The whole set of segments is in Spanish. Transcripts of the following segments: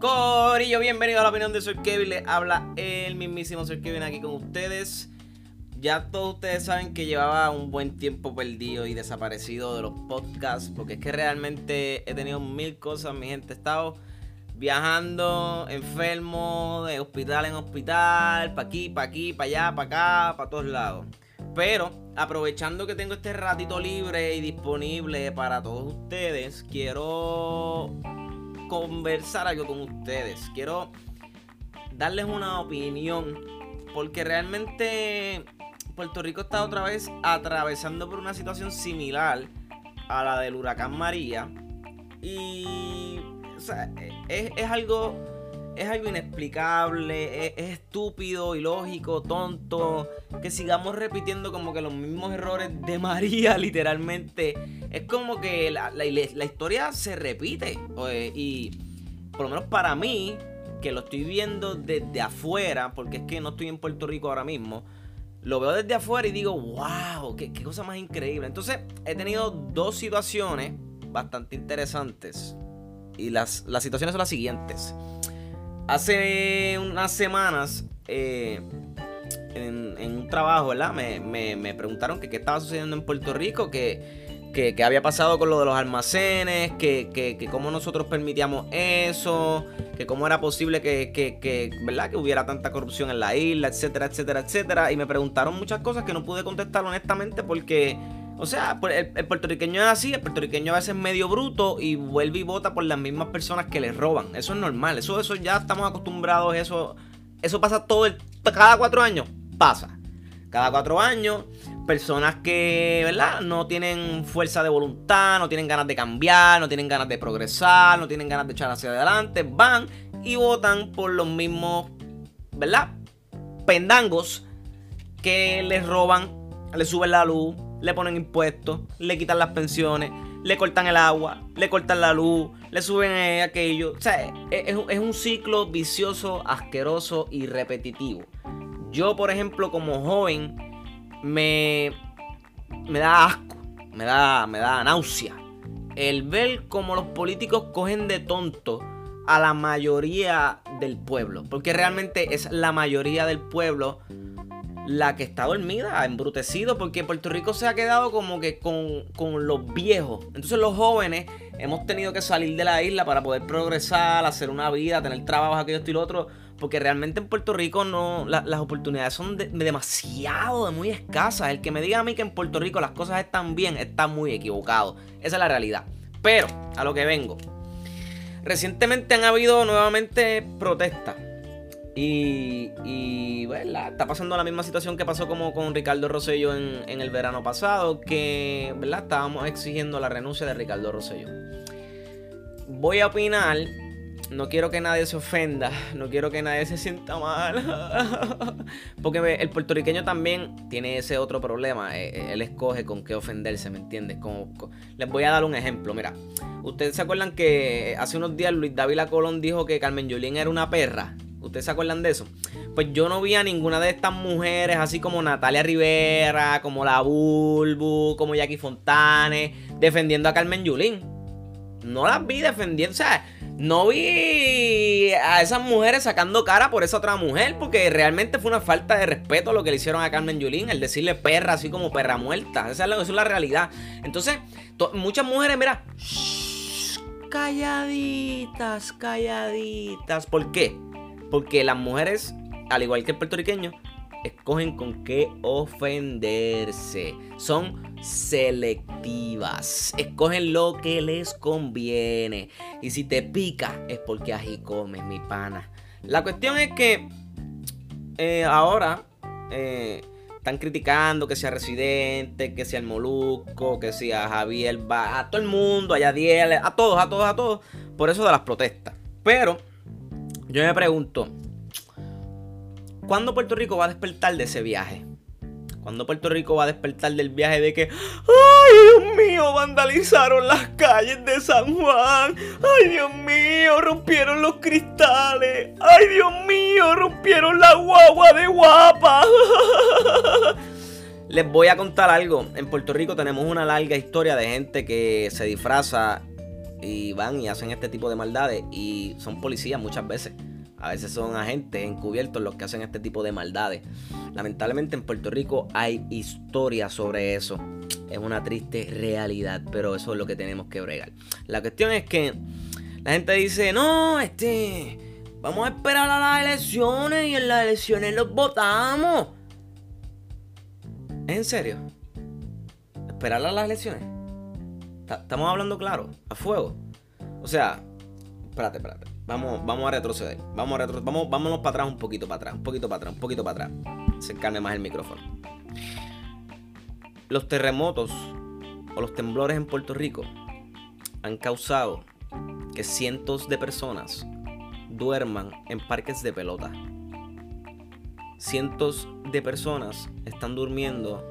Corillo, bienvenido a la opinión de Sir Kevin. Le habla el mismísimo Sir Kevin aquí con ustedes. Ya todos ustedes saben que llevaba un buen tiempo perdido y desaparecido de los podcasts. Porque es que realmente he tenido mil cosas, mi gente. He estado viajando, enfermo, de hospital en hospital, pa' aquí, pa' aquí, pa' allá, pa' acá, pa' todos lados. Pero aprovechando que tengo este ratito libre y disponible para todos ustedes, quiero conversar algo con ustedes. Quiero darles una opinión. Porque realmente Puerto Rico está otra vez atravesando por una situación similar a la del huracán María. Y es, algo. Es algo inexplicable, es, estúpido, ilógico, tonto. Que sigamos repitiendo como que los mismos errores de María, literalmente. Es como que la, historia se repite. Y por lo menos para mí, que lo estoy viendo desde afuera, porque es que no estoy en Puerto Rico ahora mismo, lo veo desde afuera y digo, wow, qué, qué cosa más increíble. Entonces, he tenido dos situaciones bastante interesantes. Y las, situaciones son las siguientes. Hace unas semanas, eh, en, un trabajo, ¿verdad? Me, preguntaron que qué estaba sucediendo en Puerto Rico, que, que, había pasado con lo de los almacenes, que, que, cómo nosotros permitíamos eso, que cómo era posible que, ¿verdad? que hubiera tanta corrupción en la isla, etcétera, etcétera, etcétera. Y me preguntaron muchas cosas que no pude contestar honestamente porque o sea, pues, el, puertorriqueño es así, el puertorriqueño a veces es medio bruto y vuelve y vota por las mismas personas que le roban. Eso es normal, eso, eso ya estamos acostumbrados, eso, eso pasa todo el, cada cuatro años, pasa. Cada cuatro años, personas que, ¿verdad? No tienen fuerza de voluntad, no tienen ganas de cambiar, no tienen ganas de progresar, no tienen ganas de echar hacia adelante, van y votan por los mismos, ¿verdad? Pendangos que les roban, les suben la luz, le ponen impuestos, le quitan las pensiones, le cortan el agua, le cortan la luz, le suben aquello. O sea, es, un ciclo vicioso, asqueroso y repetitivo. Yo, por ejemplo, como joven, me, me da asco, me da, me da náusea. El ver cómo los políticos cogen de tonto a la mayoría del pueblo. Porque realmente es la mayoría del pueblo la que está dormida, embrutecido, porque Puerto Rico se ha quedado como que con, los viejos. Entonces los jóvenes hemos tenido que salir de la isla para poder progresar, hacer una vida, tener trabajo, aquello, esto y lo otro. Porque realmente en Puerto Rico no las oportunidades son demasiado, de muy escasas. El que me diga a mí que en Puerto Rico las cosas están bien, está muy equivocado. Esa es la realidad. Pero, a lo que vengo. Recientemente han habido nuevamente protestas y, y está pasando la misma situación que pasó como con Ricardo Rosello en, el verano pasado, que ¿verdad? estábamos exigiendo la renuncia de Ricardo Rosello. Voy a opinar, no quiero que nadie se ofenda, no quiero que nadie se sienta mal, porque el puertorriqueño también tiene ese otro problema, eh, eh, él escoge con qué ofenderse, ¿me entiendes? Les voy a dar un ejemplo, mira, ustedes se acuerdan que hace unos días Luis David Colón dijo que Carmen Yulín era una perra. ¿Ustedes se acuerdan de eso? Pues yo no vi a ninguna de estas mujeres, así como Natalia Rivera, como la Bulbu, como Jackie Fontane, defendiendo a Carmen Yulín. No las vi defendiendo, o sea, no vi a esas mujeres sacando cara por esa otra mujer, porque realmente fue una falta de respeto lo que le hicieron a Carmen Yulín, el decirle perra, así como perra muerta. Esa es la, realidad. Entonces, muchas mujeres, mira, calladitas, calladitas. ¿Por qué? Porque las mujeres, al igual que el puertorriqueño, escogen con qué ofenderse. Son selectivas. Escogen lo que les conviene. Y si te pica, es porque así comes, mi pana. La cuestión es que eh, ahora eh, están criticando que sea Residente, que sea el Molusco, que sea Javier, a todo el mundo, a Yadiel, a todos, a todos, a todos, por eso de las protestas. Pero yo me pregunto, ¿cuándo Puerto Rico va a despertar de ese viaje? ¿Cuándo Puerto Rico va a despertar del viaje de que, ay Dios mío, vandalizaron las calles de San Juan? Ay Dios mío, rompieron los cristales. Ay Dios mío, rompieron la guagua de guapa. Les voy a contar algo. En Puerto Rico tenemos una larga historia de gente que se disfraza y van y hacen este tipo de maldades y son policías muchas veces. A veces son agentes encubiertos los que hacen este tipo de maldades. Lamentablemente en Puerto Rico hay historias sobre eso. Es una triste realidad, pero eso es lo que tenemos que bregar. La cuestión es que la gente dice, no, este, vamos a esperar a las elecciones y en las elecciones los votamos. ¿Es en serio? ¿Esperar a las elecciones? Estamos hablando claro, a fuego. O sea, espérate, espérate. Vamos, vamos a retroceder. Vamos a. Vamos, vámonos para atrás un poquito para atrás. Un poquito para atrás, un poquito para atrás. Acercarme más el micrófono. Los terremotos o los temblores en Puerto Rico han causado que cientos de personas duerman en parques de pelota. Cientos de personas están durmiendo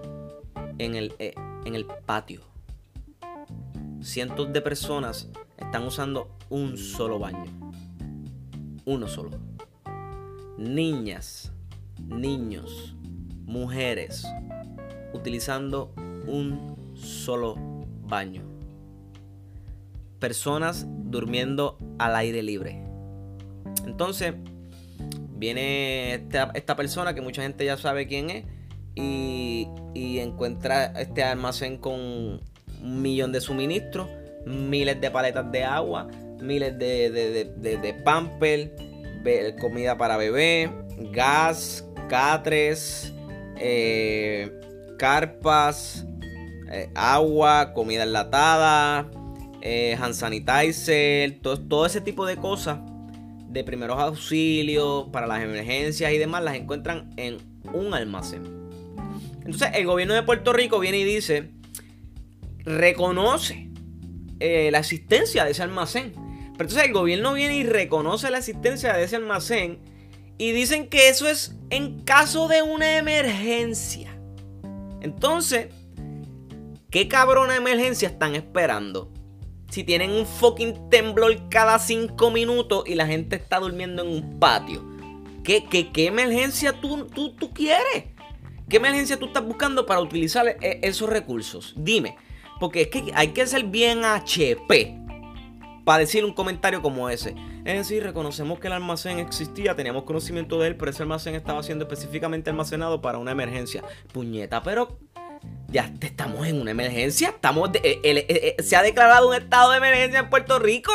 en el, eh, en el patio. Cientos de personas están usando un solo baño. Uno solo. Niñas, niños, mujeres utilizando un solo baño personas durmiendo al aire libre. Entonces, viene esta, persona que mucha gente ya sabe quién es y, encuentra este almacén con un millón de suministros, miles de paletas de agua, miles de, de, de, pamper, comida para bebé, gas, catres, eh, carpas, eh, agua, comida enlatada, eh, sanitizer, todo, ese tipo de cosas de primeros auxilios para las emergencias y demás las encuentran en un almacén. Entonces el gobierno de Puerto Rico viene y dice, reconoce eh, la existencia de ese almacén. Pero entonces el gobierno viene y reconoce la existencia de ese almacén y dicen que eso es en caso de una emergencia. Entonces, ¿qué cabrona emergencia están esperando? si tienen un fucking temblor cada cinco minutos y la gente está durmiendo en un patio? ¿Qué, qué, emergencia tú, tú, tú, quieres? ¿Qué emergencia tú estás buscando para utilizar e, esos recursos? Dime. Porque es que hay que ser bien HP para decir un comentario como ese. Es decir, reconocemos que el almacén existía, teníamos conocimiento de él, pero ese almacén estaba siendo específicamente almacenado para una emergencia. Puñeta, pero ya estamos en una emergencia. Estamos eh, eh, eh, se ha declarado un estado de emergencia en Puerto Rico.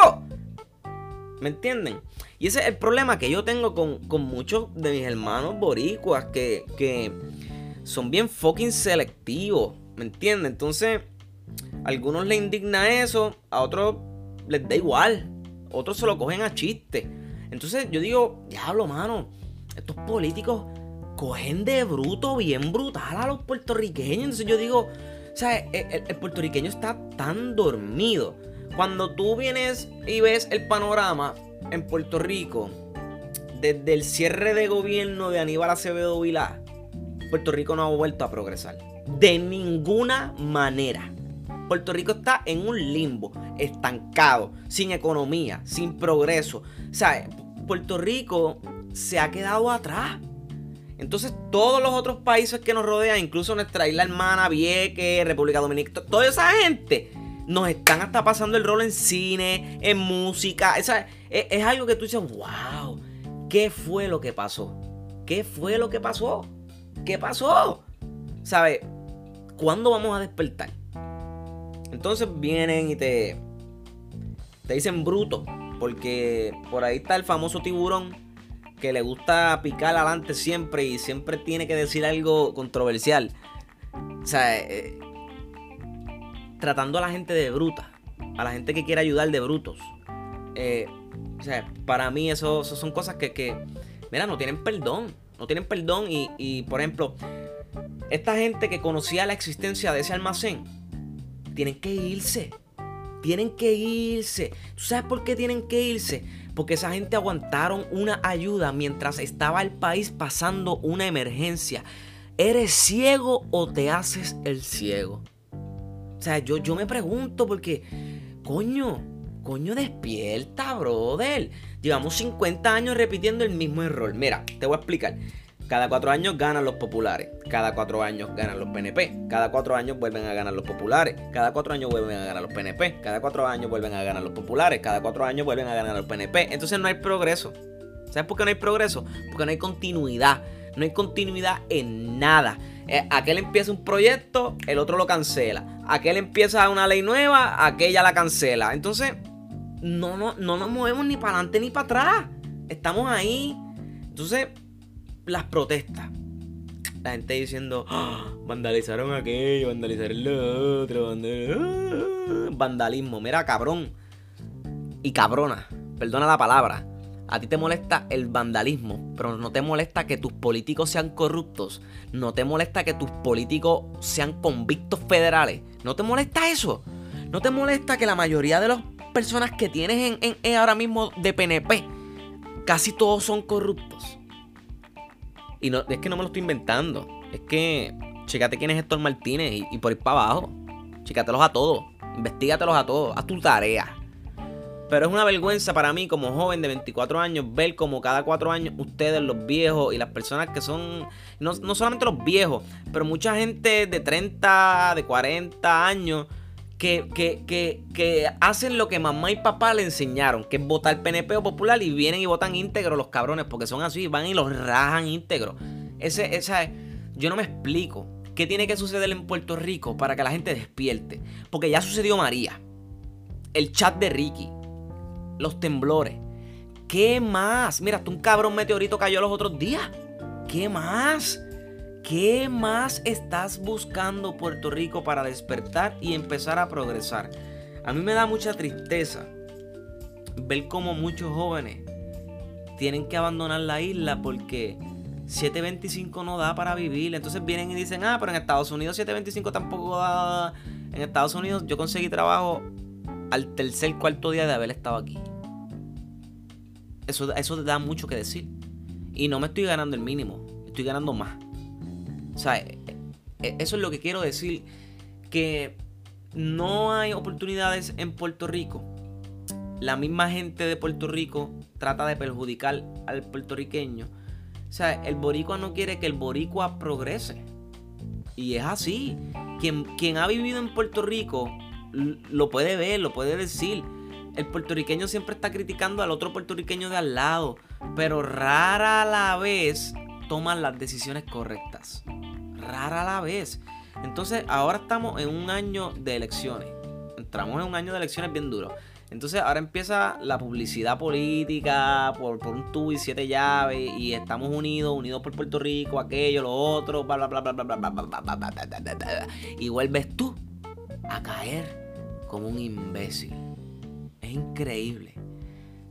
¿Me entienden? Y ese es el problema que yo tengo con, muchos de mis hermanos boricuas que, que son bien fucking selectivos. ¿Me entienden? Entonces, algunos les indigna eso, a otros les da igual. Otros se lo cogen a chiste. Entonces yo digo, diablo, mano, estos políticos cogen de bruto bien brutal a los puertorriqueños. Entonces yo digo, o sea, el, puertorriqueño está tan dormido. Cuando tú vienes y ves el panorama en Puerto Rico, desde el cierre de gobierno de Aníbal Acevedo Vilá, Puerto Rico no ha vuelto a progresar. De ninguna manera. Puerto Rico está en un limbo, estancado, sin economía, sin progreso. O sea, Puerto Rico se ha quedado atrás. Entonces, todos los otros países que nos rodean, incluso nuestra isla hermana, Vieques, República Dominicana, toda esa gente nos están hasta pasando el rol en cine, en música. Esa, es, es, algo que tú dices, wow, ¿qué fue lo que pasó? ¿Qué fue lo que pasó? ¿Qué pasó? ¿Sabes? ¿Cuándo vamos a despertar? Entonces vienen y te, te dicen bruto, porque por ahí está el famoso tiburón que le gusta picar adelante siempre y siempre tiene que decir algo controversial. O sea, eh, tratando a la gente de bruta, a la gente que quiere ayudar de brutos. Eh, o sea, para mí eso, son cosas que, mira, no tienen perdón. No tienen perdón y, y, por ejemplo, esta gente que conocía la existencia de ese almacén, tienen que irse. Tienen que irse. ¿Tú sabes por qué tienen que irse? porque esa gente aguantaron una ayuda mientras estaba el país pasando una emergencia. ¿Eres ciego o te haces el ciego? O sea, yo, yo me pregunto porque, coño, coño, despierta, brother. Llevamos 50 años repitiendo el mismo error. Mira, te voy a explicar. Cada cuatro años ganan los populares. Cada cuatro años ganan los PNP. Cada cuatro años vuelven a ganar los populares. Cada cuatro años vuelven a ganar los PNP. Cada cuatro años vuelven a ganar los populares. Cada cuatro años vuelven a ganar los PNP. Entonces no hay progreso. ¿Sabes por qué no hay progreso? Porque no hay continuidad. No hay continuidad en nada. Eh, aquel empieza un proyecto, el otro lo cancela. Aquel empieza una ley nueva, aquella la cancela. Entonces, no, no, no nos movemos ni para adelante ni para atrás. Estamos ahí. Entonces, las protestas. La gente diciendo, ¡Ah! vandalizaron aquello, vandalizaron lo otro, ¡Ah! vandalismo. Mira, cabrón. Y cabrona, perdona la palabra. A ti te molesta el vandalismo, pero no te molesta que tus políticos sean corruptos. No te molesta que tus políticos sean convictos federales. ¿No te molesta eso? ¿No te molesta que la mayoría de las personas que tienes en, ahora mismo de PNP, casi todos son corruptos? Y no, es que no me lo estoy inventando. Es que, chécate quién es Héctor Martínez y, por ir para abajo. Chécatelos a todos. Investígatelos a todos. Haz tu tarea. Pero es una vergüenza para mí como joven de 24 años ver como cada cuatro años ustedes, los viejos y las personas que son, no, no solamente los viejos, pero mucha gente de 30, de 40 años que, que, hacen lo que mamá y papá le enseñaron, que es votar PNP popular y vienen y votan íntegro los cabrones, porque son así, van y los rajan íntegro. Ese, esa, yo no me explico qué tiene que suceder en Puerto Rico para que la gente despierte. Porque ya sucedió María, el chat de Ricky, los temblores. ¿Qué más? Mira, hasta un cabrón meteorito cayó los otros días. ¿Qué más? ¿Qué más estás buscando Puerto Rico para despertar y empezar a progresar? A mí me da mucha tristeza ver cómo muchos jóvenes tienen que abandonar la isla porque 725 no da para vivir. Entonces vienen y dicen, ah, pero en Estados Unidos 725 tampoco da. En Estados Unidos yo conseguí trabajo al tercer, cuarto día de haber estado aquí. Eso, eso da mucho que decir. Y no me estoy ganando el mínimo, estoy ganando más. Sea, e, e, eso es lo que quiero decir. Que no hay oportunidades en Puerto Rico. La misma gente de Puerto Rico trata de perjudicar al puertorriqueño. O sea, el boricua no quiere que el boricua progrese. Y es así. Quien, quien ha vivido en Puerto Rico lo puede ver, lo puede decir. El puertorriqueño siempre está criticando al otro puertorriqueño de al lado. Pero rara la vez toman las decisiones correctas rara a la vez. Entonces, ahora estamos en un año de elecciones. Entramos en un año de elecciones bien duro. Entonces, ahora empieza la publicidad política por, un tubo y siete llaves. Y estamos unidos, unidos por Puerto Rico, aquello, lo otro, bla, bla, bla, bla, bla, bla, bla, bla, bla, bla, Y vuelves tú a caer como un imbécil. Es increíble.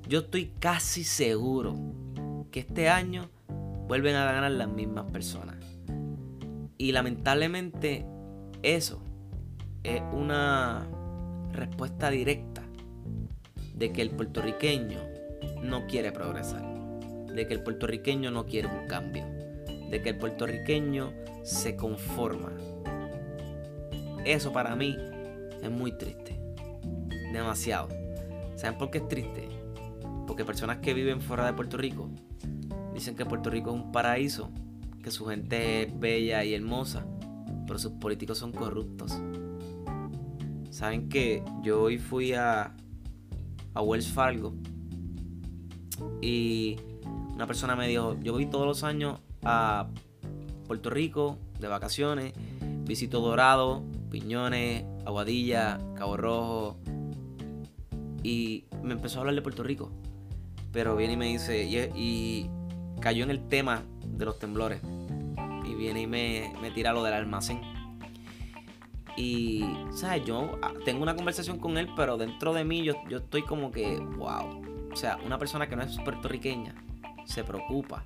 Yo estoy casi seguro que este año vuelven a ganar las mismas personas. Y lamentablemente eso es una respuesta directa de que el puertorriqueño no quiere progresar, de que el puertorriqueño no quiere un cambio, de que el puertorriqueño se conforma. Eso para mí es muy triste, demasiado. ¿Saben por qué es triste? Porque personas que viven fuera de Puerto Rico dicen que Puerto Rico es un paraíso que su gente es bella y hermosa, pero sus políticos son corruptos. Saben que yo hoy fui a, a Wells Fargo y una persona me dijo, yo voy todos los años a Puerto Rico de vacaciones, visito Dorado, Piñones, Aguadilla, Cabo Rojo y me empezó a hablar de Puerto Rico. Pero viene y me dice, y cayó en el tema de los temblores y viene y me, tira lo del almacén. Y, ¿sabes? Yo ah, tengo una conversación con él, pero dentro de mí yo, yo estoy como que, wow. O sea, una persona que no es puertorriqueña se preocupa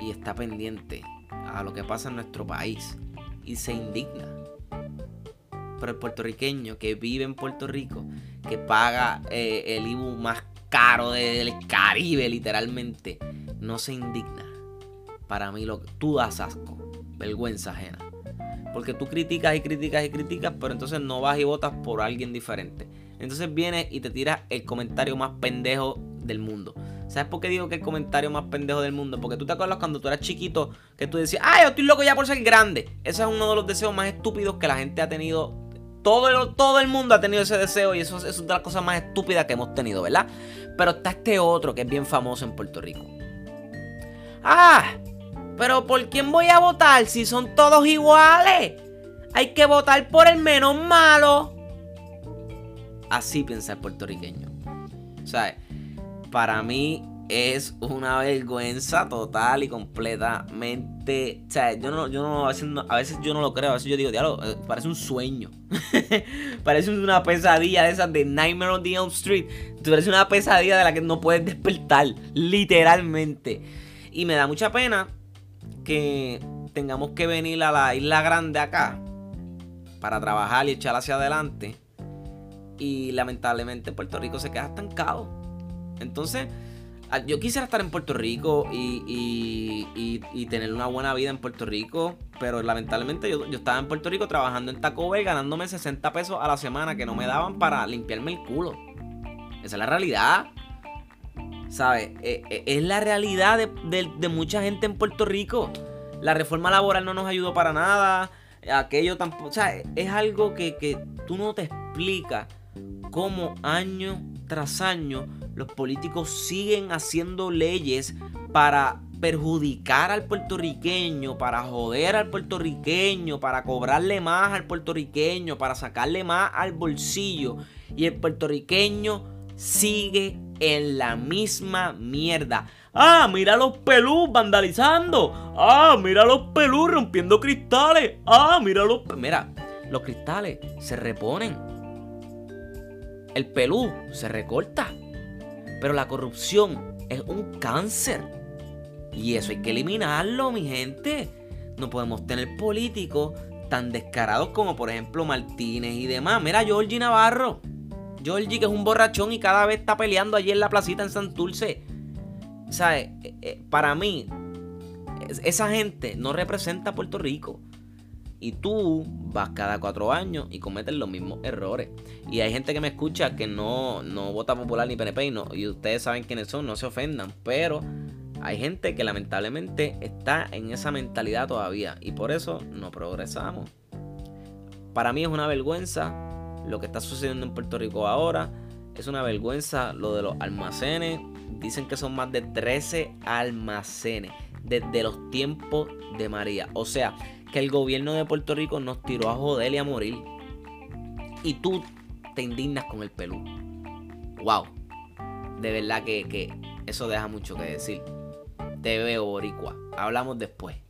y está pendiente a lo que pasa en nuestro país y se indigna. Pero el puertorriqueño que vive en Puerto Rico, que paga eh, el IBU más caro del Caribe, literalmente, no se indigna. Para mí, lo que tú das asco vergüenza ajena. Porque tú criticas y criticas y criticas, pero entonces no vas y votas por alguien diferente. Entonces vienes y te tiras el comentario más pendejo del mundo. ¿Sabes por qué digo que el comentario más pendejo del mundo? Porque tú te acuerdas cuando tú eras chiquito que tú decías, ¡ay, yo estoy loco ya por ser grande! Ese es uno de los deseos más estúpidos que la gente ha tenido. Todo el, todo el mundo ha tenido ese deseo y eso, eso es de las cosas más estúpidas que hemos tenido, ¿verdad? Pero está este otro que es bien famoso en Puerto Rico. ¡Ah! Pero ¿por quién voy a votar si son todos iguales? Hay que votar por el menos malo. Así piensa el puertorriqueño. O sea, para mí es una vergüenza total y completamente. O sea, yo no, yo no, a, veces yo no lo creo. A veces yo digo, diablo, eh, parece un sueño. parece una pesadilla de esas de Nightmare on the Elm Street. Parece una pesadilla de la que no puedes despertar. Literalmente. Y me da mucha pena que tengamos que venir a la isla grande acá para trabajar y echar hacia adelante. Y lamentablemente Puerto Rico se queda estancado. Entonces, yo quisiera estar en Puerto Rico y, tener una buena vida en Puerto Rico, pero lamentablemente yo, estaba en Puerto Rico trabajando en Taco Bell ganándome 60 pesos a la semana que no me daban para limpiarme el culo. Esa es la realidad. ¿Sabes? E, e, es la realidad de, mucha gente en Puerto Rico. La reforma laboral no nos ayudó para nada. Aquello tampoco. O sea, es algo que, que tú no te explicas cómo año tras año los políticos siguen haciendo leyes para perjudicar al puertorriqueño, para joder al puertorriqueño, para cobrarle más al puertorriqueño, para sacarle más al bolsillo. Y el puertorriqueño sigue en la misma mierda. Ah, mira los pelús vandalizando. Ah, mira los pelús rompiendo cristales. Ah, mira los... Mira, los cristales se reponen. El pelú se recorta. Pero la corrupción es un cáncer. Y eso hay que eliminarlo, mi gente. No podemos tener políticos tan descarados como por ejemplo Martínez y demás. Mira, Georgie Navarro. Georgie que es un borrachón y cada vez está peleando allí en la placita en Santurce. ¿Sabes? Eh, eh, para mí, esa gente no representa a Puerto Rico. Y tú vas cada cuatro años y cometes los mismos errores. Y hay gente que me escucha que no, no vota popular ni PNP y, no, y ustedes saben quiénes son, no se ofendan. Pero hay gente que lamentablemente está en esa mentalidad todavía. Y por eso no progresamos. Para mí es una vergüenza lo que está sucediendo en Puerto Rico ahora. Es una vergüenza lo de los almacenes. Dicen que son más de 13 almacenes desde los tiempos de María. O sea, que el gobierno de Puerto Rico nos tiró a joder y a morir. Y tú te indignas con el Perú. Wow. De verdad que, que eso deja mucho que decir. Te veo, Boricua. Hablamos después.